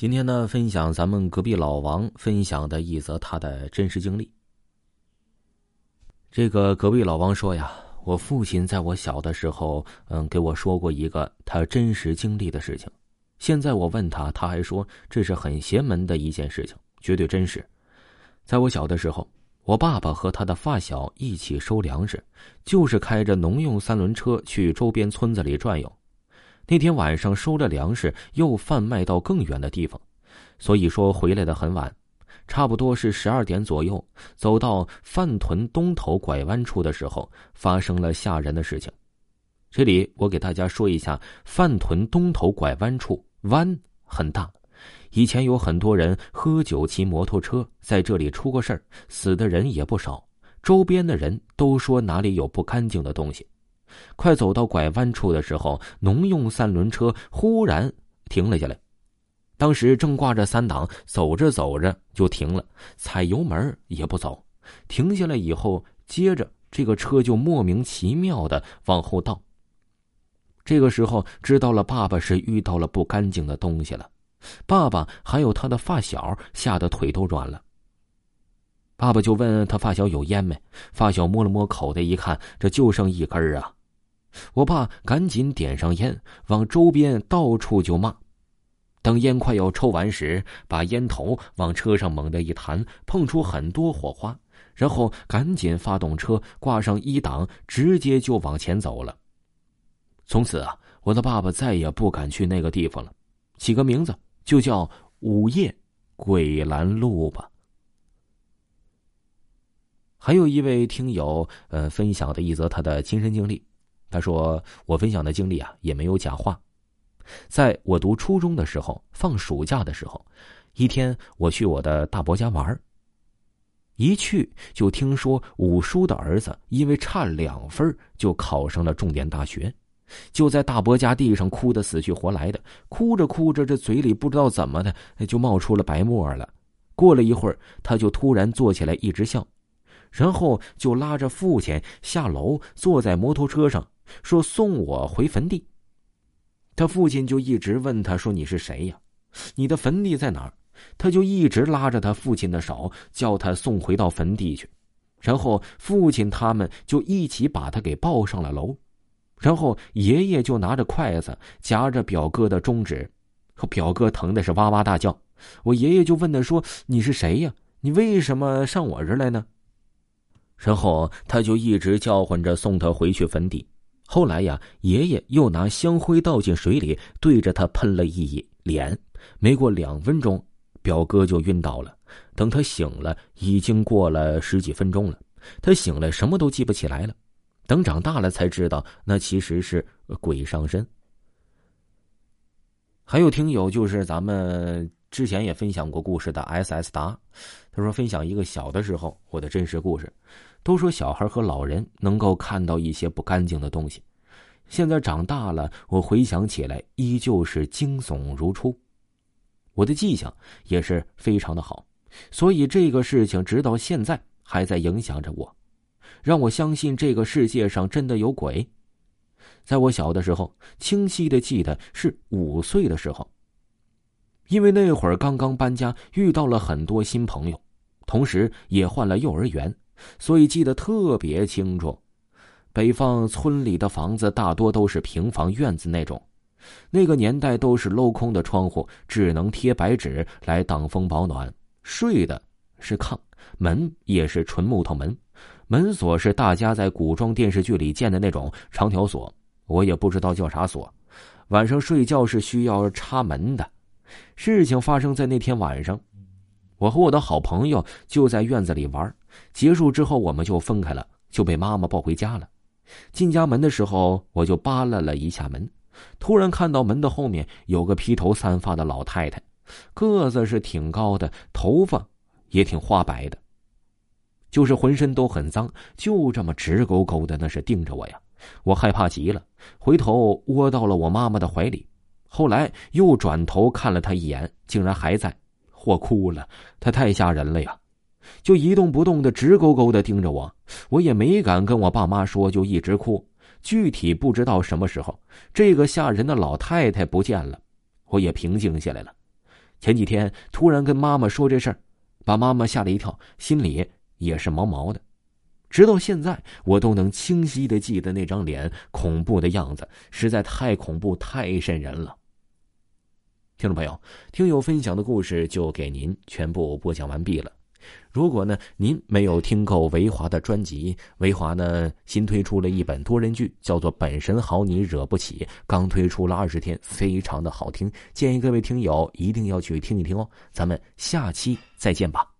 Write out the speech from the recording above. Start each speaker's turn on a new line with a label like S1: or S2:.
S1: 今天呢，分享咱们隔壁老王分享的一则他的真实经历。这个隔壁老王说呀，我父亲在我小的时候，嗯，给我说过一个他真实经历的事情。现在我问他，他还说这是很邪门的一件事情，绝对真实。在我小的时候，我爸爸和他的发小一起收粮食，就是开着农用三轮车去周边村子里转悠。那天晚上收了粮食，又贩卖到更远的地方，所以说回来的很晚，差不多是十二点左右。走到饭屯东头拐弯处的时候，发生了吓人的事情。这里我给大家说一下，饭屯东头拐弯处弯很大，以前有很多人喝酒骑摩托车在这里出过事儿，死的人也不少。周边的人都说哪里有不干净的东西。快走到拐弯处的时候，农用三轮车忽然停了下来。当时正挂着三档，走着走着就停了，踩油门也不走。停下来以后，接着这个车就莫名其妙的往后倒。这个时候知道了，爸爸是遇到了不干净的东西了。爸爸还有他的发小吓得腿都软了。爸爸就问他发小有烟没？发小摸了摸口袋，一看这就剩一根儿啊。我爸赶紧点上烟，往周边到处就骂。等烟快要抽完时，把烟头往车上猛地一弹，碰出很多火花，然后赶紧发动车，挂上一档，直接就往前走了。从此啊，我的爸爸再也不敢去那个地方了，起个名字就叫午夜鬼拦路吧。还有一位听友，呃，分享的一则他的亲身经历。他说：“我分享的经历啊，也没有假话。在我读初中的时候，放暑假的时候，一天我去我的大伯家玩一去就听说五叔的儿子因为差两分就考上了重点大学，就在大伯家地上哭得死去活来的，哭着哭着，这嘴里不知道怎么的就冒出了白沫了。过了一会儿，他就突然坐起来，一直笑，然后就拉着父亲下楼，坐在摩托车上。”说送我回坟地，他父亲就一直问他说：“你是谁呀？你的坟地在哪儿？”他就一直拉着他父亲的手，叫他送回到坟地去。然后父亲他们就一起把他给抱上了楼。然后爷爷就拿着筷子夹着表哥的中指，和表哥疼的是哇哇大叫。我爷爷就问他说：“你是谁呀？你为什么上我这儿来呢？”然后他就一直叫唤着送他回去坟地。后来呀，爷爷又拿香灰倒进水里，对着他喷了一脸。没过两分钟，表哥就晕倒了。等他醒了，已经过了十几分钟了。他醒了，什么都记不起来了。等长大了才知道，那其实是鬼上身。还有听友，就是咱们之前也分享过故事的 S S 达，他说分享一个小的时候我的真实故事。都说小孩和老人能够看到一些不干净的东西，现在长大了，我回想起来依旧是惊悚如初。我的记性也是非常的好，所以这个事情直到现在还在影响着我，让我相信这个世界上真的有鬼。在我小的时候，清晰的记得是五岁的时候，因为那会儿刚刚搬家，遇到了很多新朋友，同时也换了幼儿园。所以记得特别清楚，北方村里的房子大多都是平房院子那种，那个年代都是镂空的窗户，只能贴白纸来挡风保暖。睡的是炕，门也是纯木头门，门锁是大家在古装电视剧里见的那种长条锁，我也不知道叫啥锁。晚上睡觉是需要插门的。事情发生在那天晚上。我和我的好朋友就在院子里玩，结束之后我们就分开了，就被妈妈抱回家了。进家门的时候，我就扒拉了一下门，突然看到门的后面有个披头散发的老太太，个子是挺高的，头发也挺花白的，就是浑身都很脏，就这么直勾勾的那是盯着我呀。我害怕极了，回头窝到了我妈妈的怀里，后来又转头看了他一眼，竟然还在。我哭了，他太吓人了呀，就一动不动的直勾勾的盯着我，我也没敢跟我爸妈说，就一直哭。具体不知道什么时候，这个吓人的老太太不见了，我也平静下来了。前几天突然跟妈妈说这事儿，把妈妈吓了一跳，心里也是毛毛的。直到现在，我都能清晰的记得那张脸恐怖的样子，实在太恐怖、太瘆人了。听众朋友，听友分享的故事就给您全部播讲完毕了。如果呢您没有听够维华的专辑，维华呢新推出了一本多人剧，叫做《本神好你惹不起》，刚推出了二十天，非常的好听，建议各位听友一定要去听一听哦。咱们下期再见吧。